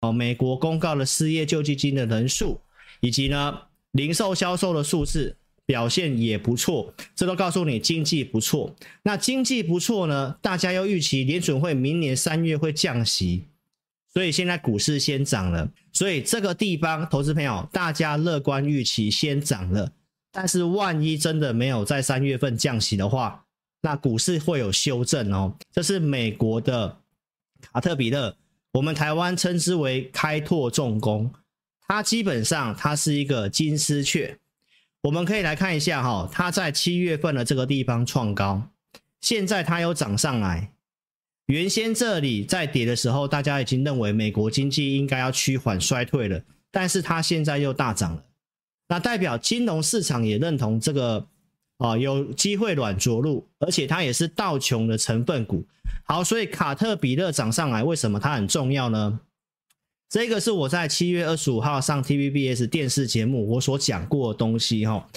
哦，美国公告的失业救济金的人数，以及呢零售销售的数字表现也不错，这都告诉你经济不错。那经济不错呢，大家又预期联准会明年三月会降息，所以现在股市先涨了。所以这个地方，投资朋友大家乐观预期先涨了。但是万一真的没有在三月份降息的话，那股市会有修正哦。这是美国的卡特彼勒，我们台湾称之为开拓重工，它基本上它是一个金丝雀。我们可以来看一下哈，它在七月份的这个地方创高，现在它又涨上来。原先这里在跌的时候，大家已经认为美国经济应该要趋缓衰退了，但是它现在又大涨了。那代表金融市场也认同这个啊，有机会软着陆，而且它也是道琼的成分股。好，所以卡特彼勒涨上来，为什么它很重要呢？这个是我在七月二十五号上 TVBS 电视节目我所讲过的东西哈。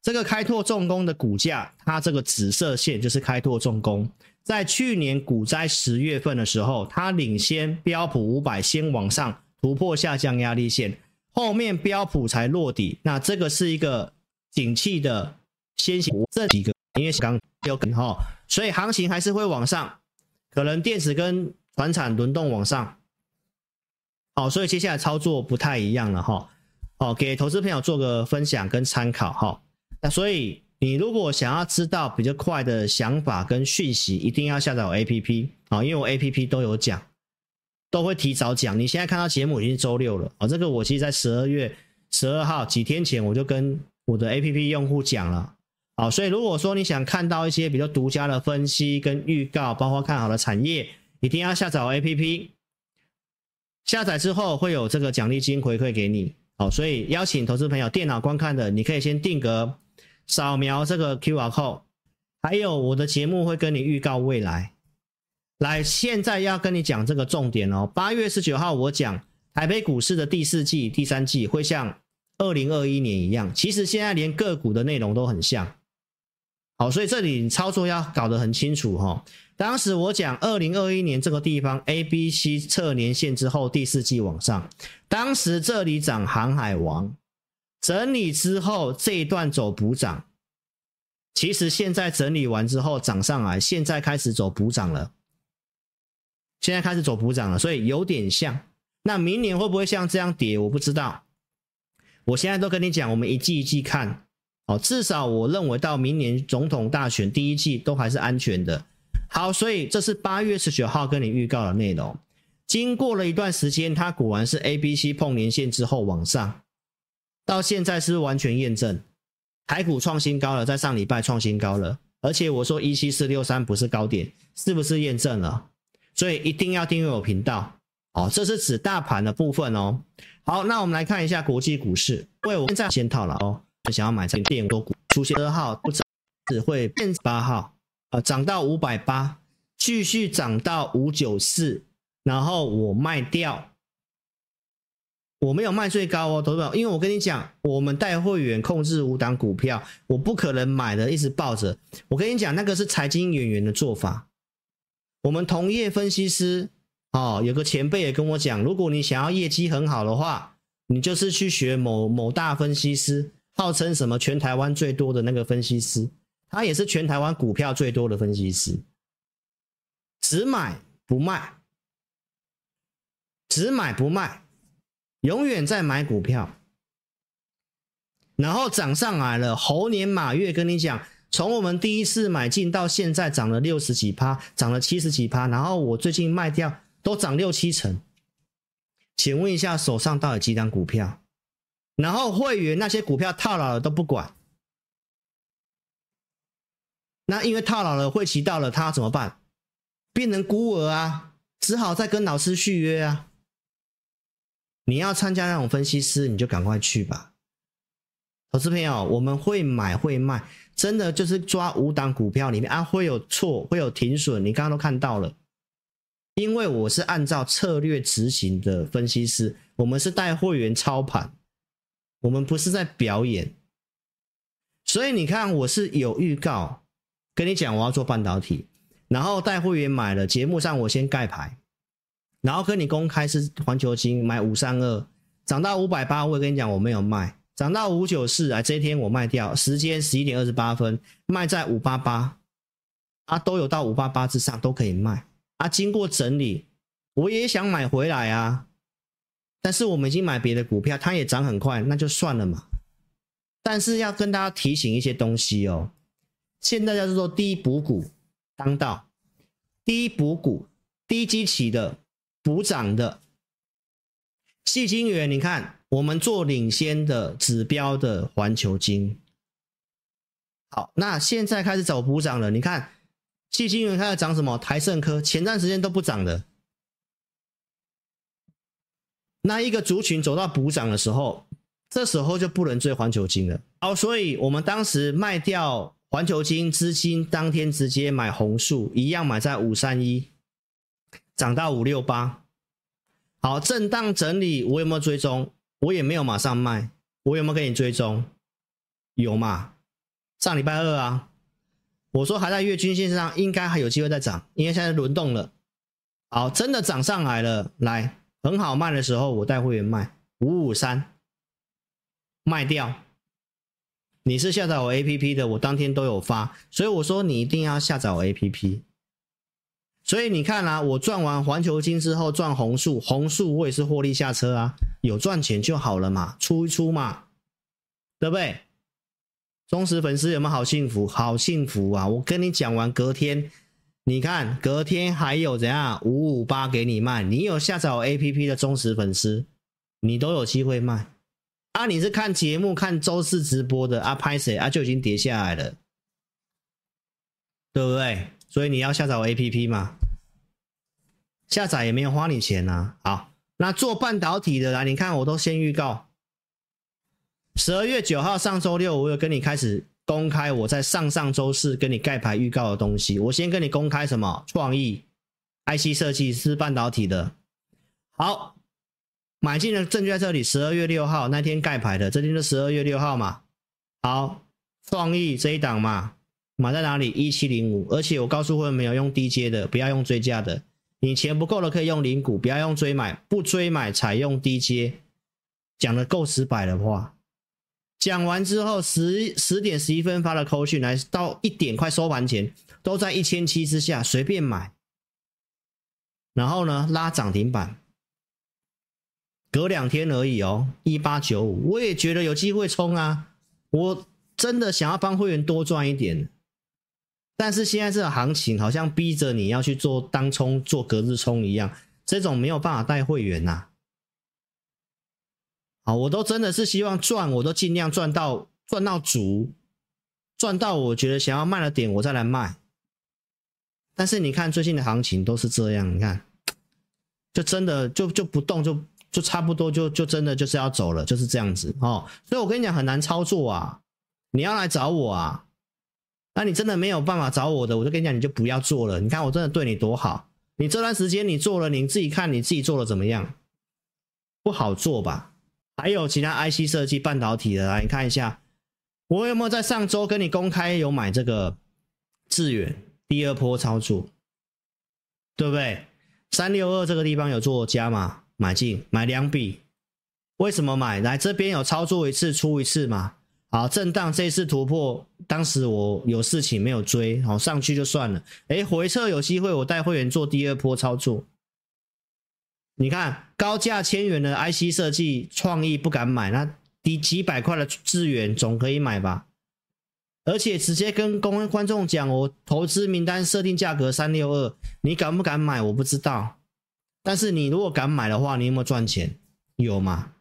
这个开拓重工的股价，它这个紫色线就是开拓重工，在去年股灾十月份的时候，它领先标普五百先往上突破下降压力线。后面标普才落底，那这个是一个景气的先行，这几个因为刚有跟哈，所以行情还是会往上，可能电池跟传产轮动往上，好，所以接下来操作不太一样了哈，好，给投资朋友做个分享跟参考哈，那所以你如果想要知道比较快的想法跟讯息，一定要下载我 APP 啊，因为我 APP 都有讲。都会提早讲。你现在看到节目已经周六了啊、这个我其实在十二月十二号几天前我就跟我的 APP 用户讲了，好、所以如果说你想看到一些比较独家的分析跟预告，包括看好的产业，一定要下载 APP。下载之后会有这个奖励金回馈给你，好、所以邀请投资朋友电脑观看的，你可以先定格，扫描这个 QR code，还有我的节目会跟你预告未来。来，现在要跟你讲这个重点哦。八月十九号，我讲台北股市的第四季、第三季会像二零二一年一样。其实现在连个股的内容都很像。好，所以这里操作要搞得很清楚哈。当时我讲二零二一年这个地方 A、B、C 测年线之后，第四季往上。当时这里涨航海王，整理之后这一段走补涨。其实现在整理完之后涨上来，现在开始走补涨了。现在开始走补涨了，所以有点像。那明年会不会像这样跌？我不知道。我现在都跟你讲，我们一季一季看。好，至少我认为到明年总统大选第一季都还是安全的。好，所以这是八月十九号跟你预告的内容。经过了一段时间，它果然是 A、B、C 碰连线之后往上，到现在是完全验证？台股创新高了，在上礼拜创新高了，而且我说一七四六三不是高点，是不是验证了？所以一定要订阅我频道哦，这是指大盘的部分哦。好，那我们来看一下国际股市，因为我现在先套了哦，想要买这个电多股，出现二号不涨只会变八号啊，涨到五百八，继续涨到五九四，然后我卖掉，我没有卖最高哦，投资者，因为我跟你讲，我们带会员控制五档股票，我不可能买的一直抱着。我跟你讲，那个是财经演员的做法。我们同业分析师，哦，有个前辈也跟我讲，如果你想要业绩很好的话，你就是去学某某大分析师，号称什么全台湾最多的那个分析师，他也是全台湾股票最多的分析师，只买不卖，只买不卖，永远在买股票，然后涨上来了，猴年马月跟你讲。从我们第一次买进到现在涨了六十几趴，涨了七十几趴，然后我最近卖掉都涨六七成。请问一下，手上到底几档股票？然后会员那些股票套牢了都不管，那因为套牢了，会期到了，他怎么办？变成孤儿啊，只好再跟老师续约啊。你要参加那种分析师，你就赶快去吧。投资朋友，我们会买会卖。真的就是抓五档股票里面啊，会有错，会有停损，你刚刚都看到了。因为我是按照策略执行的分析师，我们是带会员操盘，我们不是在表演。所以你看，我是有预告跟你讲，我要做半导体，然后带会员买了，节目上我先盖牌，然后跟你公开是环球晶买五三二，涨到五百八，我也跟你讲我没有卖，涨到五九四啊，这一天我卖掉，时间十一点二十八分卖在五八八，啊都有到五八八之上都可以卖，啊经过整理，我也想买回来啊，但是我们已经买别的股票，它也涨很快，那就算了嘛。但是要跟大家提醒一些东西哦，现在叫做低补股当道，低补股、低基期的补涨的矽晶元，你看我们做领先的指标的环球金，好，那现在开始走补涨了。你看矽晶元开始涨什么？台盛科前段时间都不涨的，那一个族群走到补涨的时候。这时候就不能追环球金了。好，所以我们当时卖掉环球金资金，当天直接买红树，一样买在五三一，涨到五六八。好，震荡整理，我有没有追踪？我也没有马上卖，我有没有给你追踪？有嘛？上礼拜二啊，我说还在月均线上，应该还有机会再涨，因为现在轮动了。好，真的涨上来了，来很好卖的时候，我带会员卖五五三。卖掉，你是下载我 APP 的，我当天都有发，所以我说你一定要下载我 APP。所以你看、啊，我赚完环球金之后赚红树，红树我也是获利下车啊，有赚钱就好了嘛，出一出嘛，对不对？忠实粉丝有没有好幸福？好幸福啊！我跟你讲完，隔天你看，隔天还有怎样五五八给你卖，你有下载我 APP 的忠实粉丝，你都有机会卖。啊，你是看节目看周四直播的啊？拍谁啊？就已经跌下来了，对不对？所以你要下载我 APP 嘛？下载也没有花你钱啊。好，那做半导体的来，你看我都先预告，十二月九号上周六，我有跟你开始公开我在上上周四跟你盖牌预告的东西。我先跟你公开什么？创意 IC 设计是半导体的。好。买进的证据在这里，十二月六号那天盖牌的，这天是十二月六号嘛？好，创意这一档嘛，买在哪里？一七零五，而且我告诉会员没有用低阶的，不要用追价的，你钱不够了可以用零股，不要用追买，不追买采用低阶，讲的够直白的话，讲完之后十十点十一分发了扣讯来，到一点快收盘前都在一千七之下随便买，然后呢拉涨停板。隔两天而已哦，一八九五，我也觉得有机会冲啊！我真的想要帮会员多赚一点，但是现在这个行情好像逼着你要去做当冲、做隔日冲一样，这种没有办法带会员呐、好，我都真的是希望赚，我都尽量赚到赚到足，赚到我觉得想要卖的点，我再来卖。但是你看最近的行情都是这样，你看，就真的就就不动就。就差不多就就真的就是要走了，就是这样子哦。所以我跟你讲很难操作啊，你要来找我啊，那你真的没有办法找我的，我就跟你讲，你就不要做了。你看我真的对你多好，你这段时间你做了，你自己看你自己做的怎么样？不好做吧？还有其他 IC 设计半导体的，来你看一下，我有没有在上周跟你公开有买这个致远第二波操作，对不对？三六二这个地方有做加码？买进买两笔，为什么买？来这边有操作一次出一次嘛？好，震荡这一次突破，当时我有事情没有追，好上去就算了。哎，回撤有机会，我带会员做第二波操作。你看高价千元的 IC 设计创意不敢买，那低几百块的资源总可以买吧？而且直接跟公观众讲，我投资名单设定价格三六二，你敢不敢买？我不知道。但是你如果敢买的话，你有没有赚钱？有吗？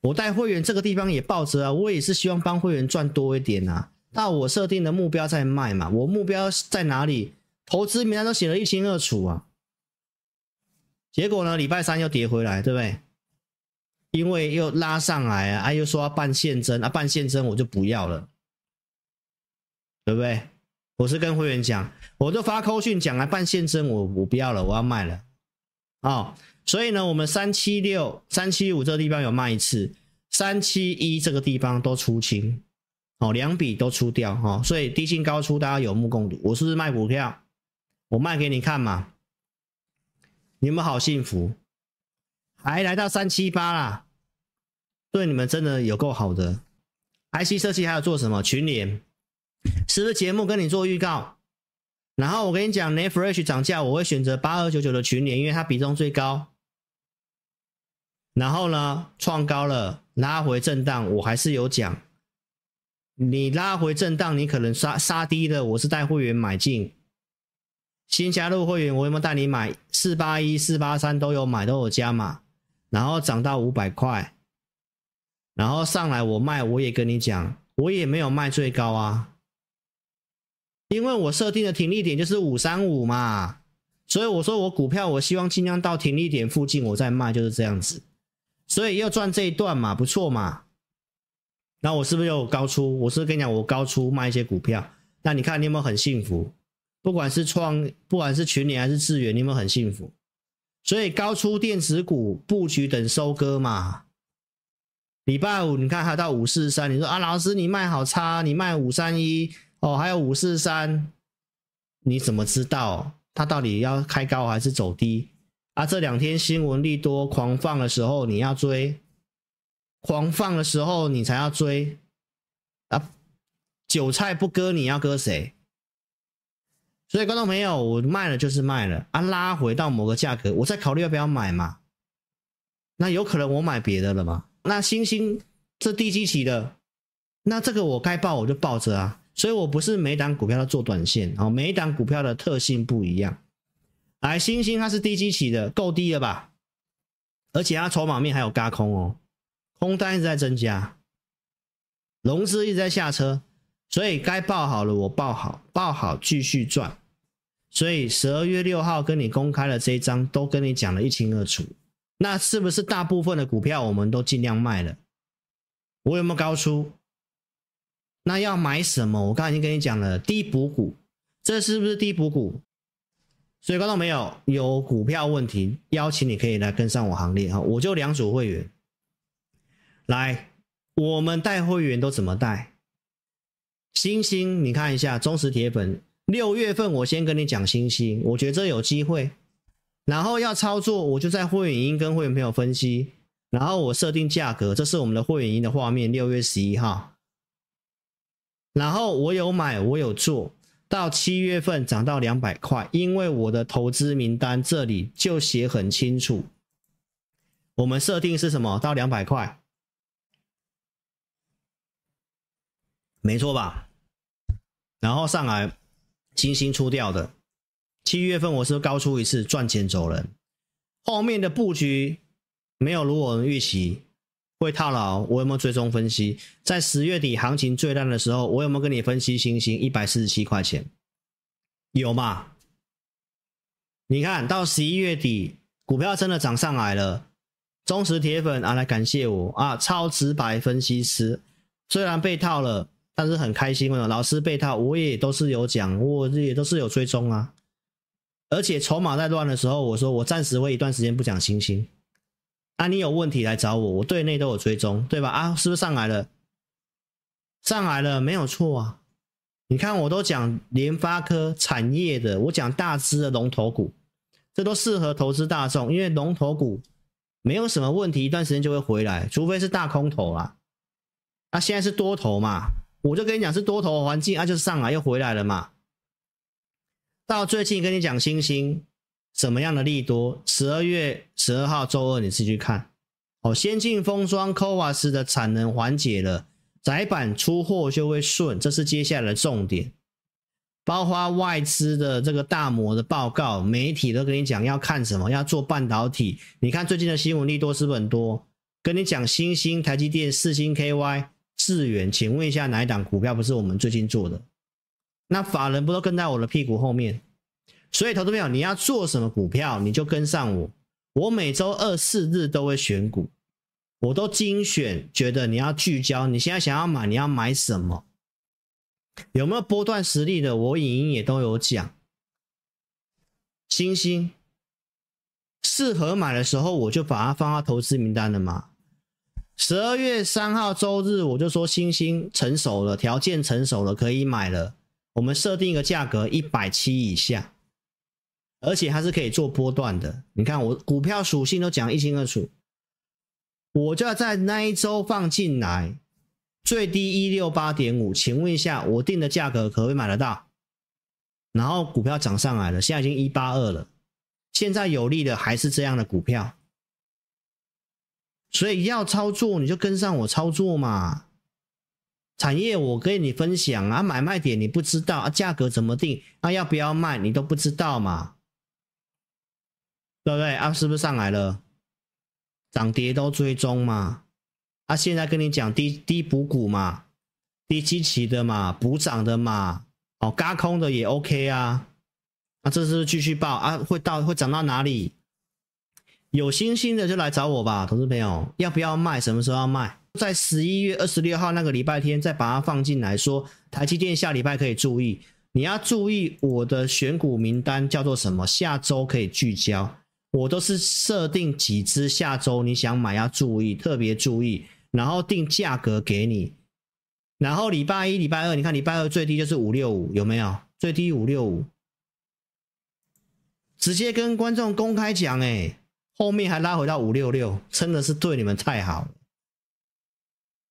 我带会员这个地方也抱着啊，我也是希望帮会员赚多一点啊。那我设定的目标在卖嘛，我目标在哪里？投资名单都写得一清二楚啊。结果呢，礼拜三又跌回来，对不对？因为又拉上来啊，啊又说要办现增啊，办现增我就不要了，对不对？我是跟会员讲，我就发扣讯讲啊办现增，我我不要了，我要卖了。啊、哦，所以呢，我们三七六、三七五这个地方有卖一次，三七一这个地方都出清，哦，两笔都出掉，哈、哦，所以低进高出，大家有目共睹。我是不是卖股票？我卖给你看嘛。你们好幸福，还来到三七八啦，对你们真的有够好的。IC 设计还有做什么群联？是不是节目跟你做预告？然后我跟你讲，Neffresh 涨价，我会选择八二九九的群联，因为它比重最高。然后呢，创高了，拉回震荡，我还是有讲。你拉回震荡，你可能杀杀低了，我是带会员买进。新加入会员，我有没有带你买？四八一、四八三都有买，都有加码。然后涨到五百块，然后上来我卖，我也跟你讲，我也没有卖最高啊，因为我设定的停利点就是五三五嘛，所以我说我股票我希望尽量到停利点附近我再卖，就是这样子。所以要赚这一段嘛，不错嘛。那我是不是有高出？我是不是跟你讲，我高出卖一些股票。那你看你有没有很幸福？不管是创，不管是群里还是智原，你有没有很幸福？所以高出电子股布局等收割嘛。礼拜五你看还到五四三，你说啊，老师你卖好差，你卖五三一哦，还有五四三，你怎么知道它到底要开高还是走低？啊，这两天新闻利多狂放的时候，你要追；狂放的时候，你才要追。啊，韭菜不割，你要割谁？所以，观众朋友，我卖了就是卖了啊，拉回到某个价格，我再考虑要不要买嘛。那有可能我买别的了嘛？那星星这低基期的，那这个我该抱我就抱着啊。所以我不是每档股票都做短线啊，每一档股票的特性不一样。来，星星它是低基期的，够低了吧？而且它筹码面还有嘎空哦，空单一直在增加，融资一直在下车，所以该报好了，我报好，报好继续赚。所以十二月六号跟你公开了这一张，都跟你讲的一清二楚。那是不是大部分的股票我们都尽量卖了？我有没有高出？那要买什么？我刚才已经跟你讲了，低补股，这是不是低补股？所以观众朋友有股票问题，邀请你可以来跟上我行列哈，我就两组会员，来，我们带会员都怎么带？星星，你看一下忠实铁粉，六月份我先跟你讲星星，我觉得这有机会，然后要操作，我就在会员营跟会员朋友分析，然后我设定价格，这是我们的会员营的画面，六月十一号，然后我有买，我有做。到七月份涨到两百块，因为我的投资名单这里就写很清楚，我们设定是什么？到两百块，没错吧？然后上来，精心出掉的，七月份我是高出一次赚钱走人，后面的布局没有如我们预期会套牢，我有没有追踪分析？在十月底行情最烂的时候，我有没有跟你分析星星一百四十七块钱？有吗？你看到十一月底，股票真的涨上来了，忠实铁粉啊来感谢我啊，超直白分析师，虽然被套了，但是很开心。老师被套，我也都是有讲，我也都是有追踪啊。而且筹码在乱的时候，我说我暂时会一段时间不讲星星。啊，你有问题来找我，我对内都有追踪，对吧？啊，是不是上来了？上来了，没有错啊。你看，我都讲联发科产业的，我讲大支的龙头股，这都适合投资大众，因为龙头股没有什么问题，一段时间就会回来，除非是大空头啊。啊，现在是多头嘛，我就跟你讲是多头环境，啊，就上来又回来了嘛。到最近跟你讲星星。什么样的利多？十二月十二号周二，你自己去看。哦，先进封装 CoWoS 的产能缓解了，窄板出货就会顺，这是接下来的重点。包括外资的这个大摩的报告，媒体都跟你讲要看什么，要做半导体。你看最近的新闻利多是不是很多？跟你讲新兴、台积电、四星 KY、智原，请问一下哪一档股票不是我们最近做的？那法人不都跟在我的屁股后面？所以，投资朋友，你要做什么股票，你就跟上我。我每周二、四日都会选股，我都精选，觉得你要聚焦。你现在想要买，你要买什么？有没有波段实力的？我影音也都有讲。星星适合买的时候，我就把它放到投资名单了嘛。十二月三号周日，我就说星星成熟了，条件成熟了，可以买了。我们设定一个价格一百七以下。而且它是可以做波段的。你看我股票属性都讲一清二楚，我就要在那一周放进来，最低一六八点五，请问一下，我定的价格可不可以买得到？然后股票涨上来了，现在已经一八二了，现在有利的还是这样的股票，所以要操作你就跟上我操作嘛。产业我跟你分享啊，买卖点你不知道啊，价格怎么定啊，要不要卖你都不知道嘛，对不对啊？是不是上来了？涨跌都追踪嘛？啊，现在跟你讲低低补股嘛，低基期的嘛，补涨的嘛，哦，轧空的也 OK 啊，啊，这是不是继续报啊？会到会涨到哪里？有信心的就来找我吧，投资朋友，要不要卖？什么时候要卖？在十一月二十六号那个礼拜天，再把它放进来说，台积电下礼拜可以注意。你要注意我的选股名单叫做什么？下周可以聚焦，我都是设定几只下周你想买要注意，特别注意，然后定价格给你。然后礼拜一、礼拜二，你看礼拜二最低就是五六五，有没有？最低五六五，直接跟观众公开讲，哎，后面还拉回到五六六，真的是对你们太好了。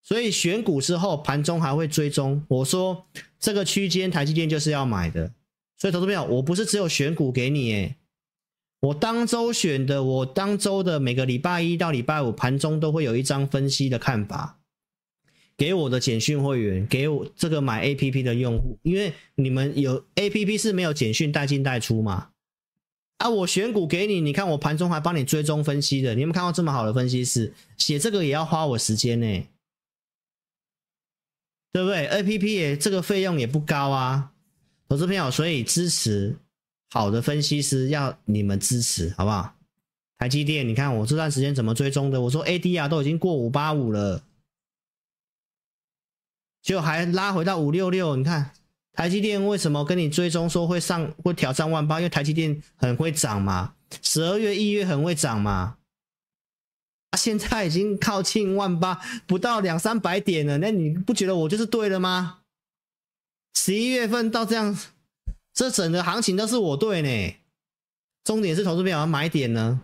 所以选股之后，盘中还会追踪。我说这个区间台积电就是要买的。所以投资朋友，我不是只有选股给你，诶，我当周选的，我当周的每个礼拜一到礼拜五盘中都会有一张分析的看法，给我的简讯会员，给我这个买 APP 的用户，因为你们有 APP 是没有简讯带进带出嘛。啊，我选股给你，你看我盘中还帮你追踪分析的，你有没有看到这么好的分析师？写这个也要花我时间呢。对不对？APP 也这个费用也不高啊，投资朋友，所以支持好的分析师要你们支持，好不好？台积电，你看我这段时间怎么追踪的？我说 ADR 都已经过五八五了，就还拉回到五六六。你看台积电为什么跟你追踪说会上会挑战万八？因为台积电很会涨嘛，十二月一月很会涨嘛。现在已经靠近万八，不到两三百点了，那你不觉得我就是对了吗？十一月份到这样，这整个行情都是我对呢。重点是投资票要买点呢，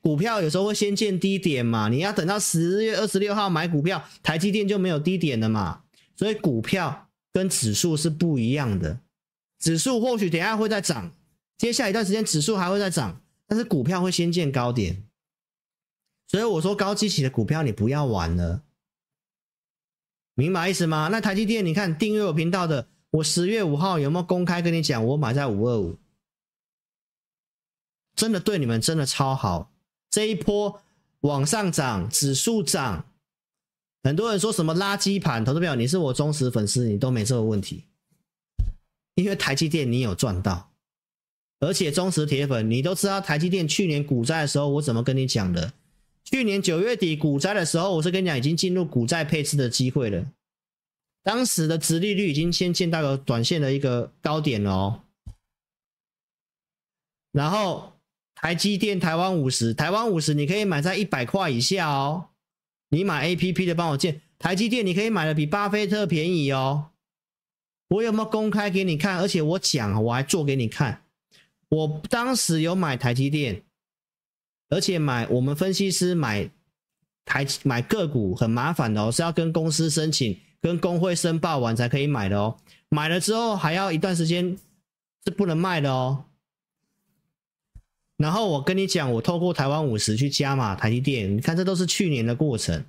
股票有时候会先见低点嘛，你要等到十月二十六号买股票，台积电就没有低点了嘛。所以股票跟指数是不一样的，指数或许等下会再涨，接下来一段时间指数还会再涨，但是股票会先见高点。所以我说高基期的股票你不要玩了，明白意思吗？那台积电，你看订阅我频道的，我十月五号有没有公开跟你讲，我买在五二五，真的对你们真的超好。这一波往上涨，指数涨，很多人说什么垃圾盘，投资朋友，你是我忠实粉丝，你都没这个问题，因为台积电你有赚到，而且忠实铁粉你都知道台积电去年股灾的时候我怎么跟你讲的。去年九月底股灾的时候，我是跟你讲，已经进入股债配置的机会了。当时的殖利率已经先见到了短线的一个高点了哦。然后台积电台湾五十，台湾五十你可以买在一百块以下哦。你买 APP 的帮我建台积电，你可以买的比巴菲特便宜哦。我有没有公开给你看？而且我讲，我还做给你看。我当时有买台积电。而且买我们分析师买台买个股很麻烦的哦，是要跟公司申请、跟工会申报完才可以买的哦。买了之后还要一段时间是不能卖的哦。然后我跟你讲，我透过台湾五十去加码台积电，你看这都是去年的过程。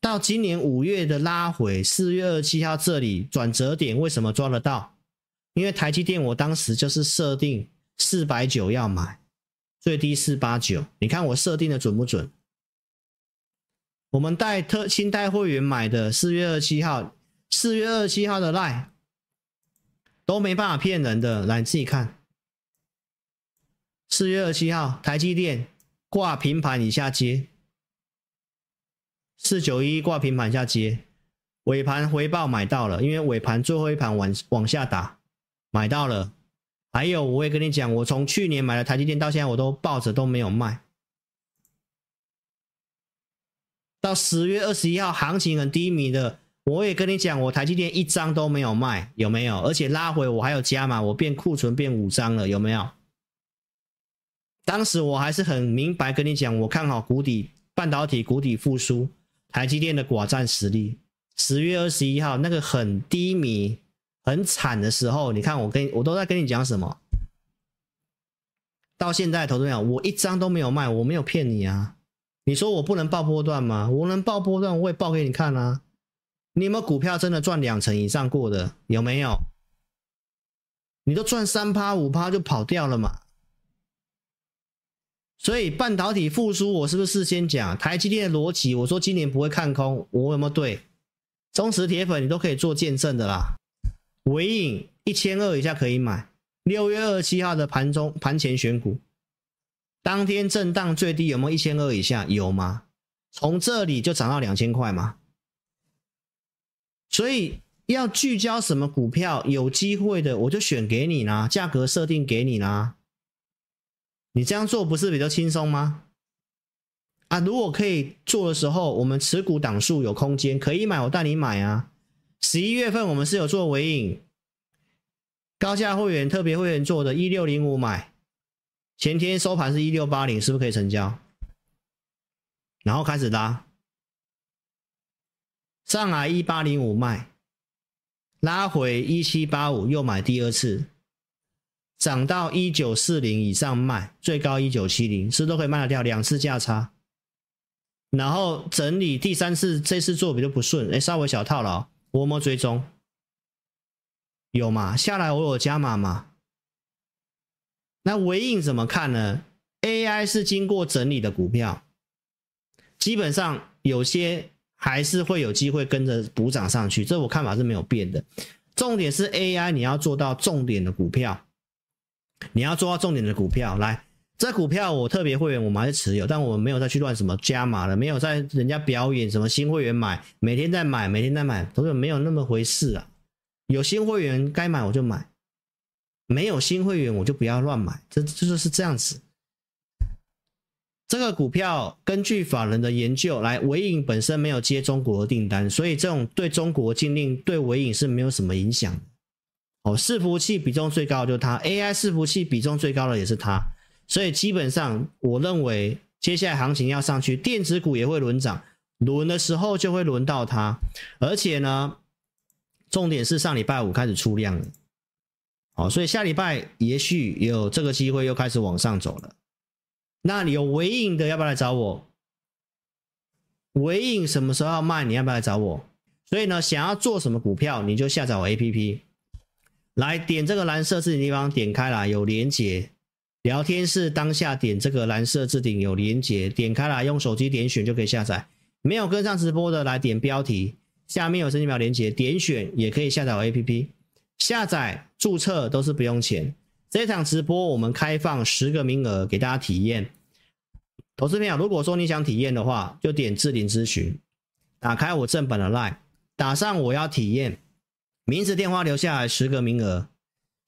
到今年五月的拉回，四月二十七号这里转折点，为什么抓得到？因为台积电我当时就是设定四百九要买。最低四八九，你看我设定的准不准？我们带特新带会员买的四月二十七号，四月二十七号的 LINE 都没办法骗人的，来你自己看。四月二七号，台积电挂平盘以下接，四九一挂平盘下接，尾盘回报买到了，因为尾盘最后一盘往往下打，买到了。还有，我也跟你讲，我从去年买了台积电到现在，我都抱着都没有卖。到十月二十一号，行情很低迷的，我也跟你讲，我台积电一张都没有卖，有没有？而且拉回我还有加码，我变库存变五张了，有没有？当时我还是很明白跟你讲，我看好谷底半导体谷底复苏，台积电的寡占实力。十月二十一号那个很低迷、很惨的时候，你看我跟我都在跟你讲什么？到现在投资者，我一张都没有卖，我没有骗你啊！你说我不能报波段吗？我能报波段，我也报给你看啊！你有没有股票真的赚两成以上过的？有没有？你都赚三趴五趴就跑掉了嘛？所以半导体复苏，我是不是事先讲台积电的逻辑？我说今年不会看空，我有没有对？忠实铁粉你都可以做见证的啦。尾影一千二以下可以买。六月二十七号的盘中盘前选股，当天震荡最低有没有一千二以下？有吗？从这里就涨到两千块吗？所以要聚焦什么股票有机会的，我就选给你啦，价格设定给你啦。你这样做不是比较轻松吗？啊，如果可以做的时候，我们持股档数有空间，可以买，我带你买啊。十一月份我们是有做尾影。高价会员、特别会员做的，一六零五买，前天收盘是一六八零，是不是可以成交？然后开始拉，上来一八零五卖，拉回一七八五又买第二次，涨到一九四零以上卖，最高一九七零，是都可以卖得掉？两次价差，然后整理第三次，这次做比较不顺，哎，稍微小套牢，我摸追踪。有嘛？下来我有加码嘛？那纬颖怎么看呢？AI 是经过整理的股票，基本上有些还是会有机会跟着补涨上去，这我看法是没有变的。重点是 AI，你要做到重点的股票，你要做到重点的股票。来，这股票我特别会员我们还是持有，但我们没有再去乱什么加码了，没有在人家表演什么新会员买，每天在买，每天在买，都是没有那么回事啊。有新会员该买我就买，没有新会员我就不要乱买，这就是这样子。这个股票根据法人的研究来，纬颖本身没有接中国订单，所以这种对中国禁令对纬颖是没有什么影响的。哦，伺服器比重最高的就是它，AI 伺服器比重最高的也是它，所以基本上我认为接下来行情要上去，电子股也会轮涨，轮的时候就会轮到它，而且呢。重点是上礼拜五开始出量了，好，所以下礼拜也许有这个机会又开始往上走了。那你有尾影的要不要来找我？尾影什么时候要卖？你要不要来找我？所以呢，想要做什么股票，你就下载我 APP，来点这个蓝色置顶地方，点开来有连接，聊天室当下点这个蓝色置顶有连接，点开来用手机点选就可以下载。没有跟上直播的来点标题。下面有申请表连接，点选也可以下载 APP，下载注册都是不用钱。这场直播我们开放十个名额给大家体验。投资朋友，如果说你想体验的话，就点置顶咨询，打开我正版的 LINE，打上我要体验，名字电话留下来，十个名额，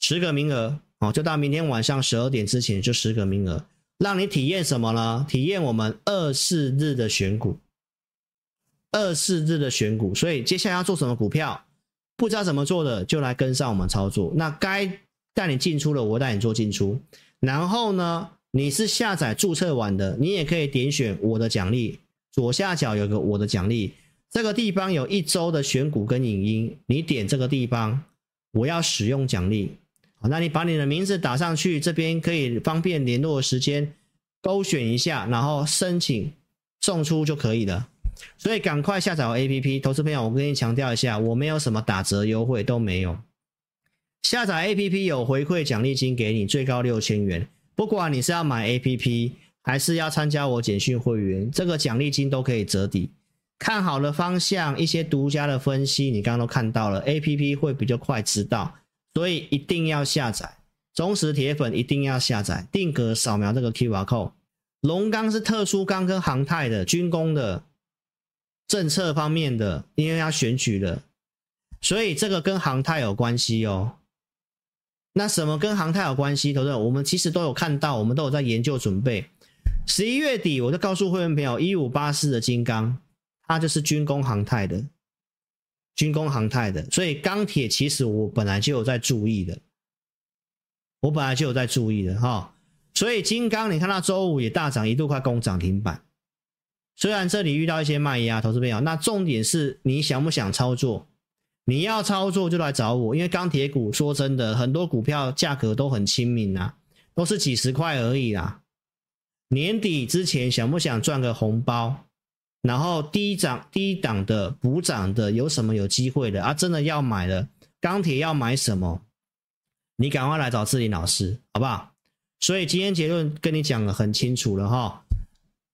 十个名额哦，就到明天晚上十二点之前就十个名额，让你体验什么呢？体验我们二四日的选股。二四日的选股，所以接下来要做什么股票，不知道怎么做的，就来跟上我们操作。那该带你进出的，我带你做进出。然后呢，你是下载注册完的，你也可以点选我的奖励，左下角有个我的奖励，这个地方有一周的选股跟影音，你点这个地方，我要使用奖励。好，那你把你的名字打上去，这边可以方便联络的时间，勾选一下，然后申请送出就可以了。所以赶快下载 APP，投资朋友，我跟你强调一下，我没有什么打折优惠都没有。下载 APP 有回馈奖励金给你，最高六千元。不管你是要买 APP 还是要参加我简讯会员，这个奖励金都可以折抵。看好的方向，一些独家的分析，你刚刚都看到了，APP 会比较快知道，所以一定要下载。忠实铁粉一定要下载，定格扫描这个 QR code。龙钢是特殊钢跟航太的军工的。政策方面的，因为要选举了，所以这个跟航太有关系哦。那什么跟航太有关系？投资我们其实都有看到，我们都有在研究准备。十一月底，我就告诉会员朋友，一五八四的金刚，它就是军工航太的。军工航太的，所以钢铁其实我本来就有在注意的，我本来就有在注意的哈。所以金刚你看到周五也大涨，一度快攻涨停板。虽然这里遇到一些卖压，投资朋友，那重点是你想不想操作？你要操作就来找我，因为钢铁股说真的，很多股票价格都很亲民啊，都是几十块而已啦。年底之前想不想赚个红包？然后低涨低档的补涨的有什么有机会的啊？真的要买的，钢铁要买什么？你赶快来找志霖老师，好不好？所以今天结论跟你讲得很清楚了哈，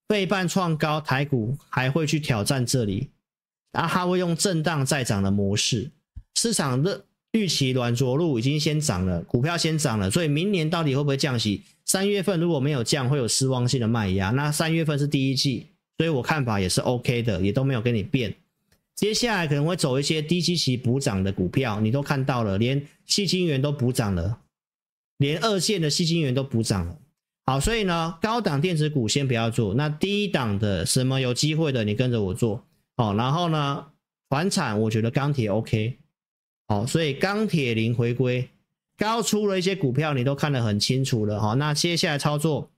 费半创高，台股还会去挑战这里，啊，它会用震荡再涨的模式，市场的预期软着陆已经先涨了，股票先涨了，所以明年到底会不会降息？三月份如果没有降，会有失望性的卖压。那三月份是第一季，所以我看法也是 OK 的，也都没有跟你变。接下来可能会走一些低基期补涨的股票，你都看到了，连矽晶元都补涨了，连二线的矽晶元都补涨了。好，所以呢，高档电子股先不要做，那低档的什么有机会的，你跟着我做。好，然后呢，传产我觉得钢铁 OK。好，所以钢铁零回归。高出了一些股票，你都看得很清楚了好。那接下来操作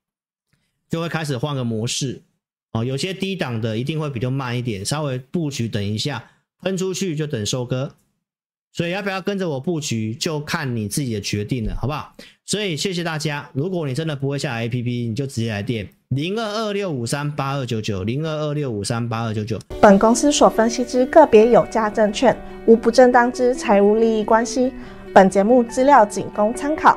就会开始换个模式哦。有些低档的一定会比较慢一点，稍微布局等一下喷出去就等收割。所以要不要跟着我布局，就看你自己的决定了，好不好？所以谢谢大家。如果你真的不会下 APP，你就直接来电零二二六五三八二九九零二二六五三八二九九。本公司所分析之个别有价证券，无不正当之财务利益关系。本节目资料仅供参考，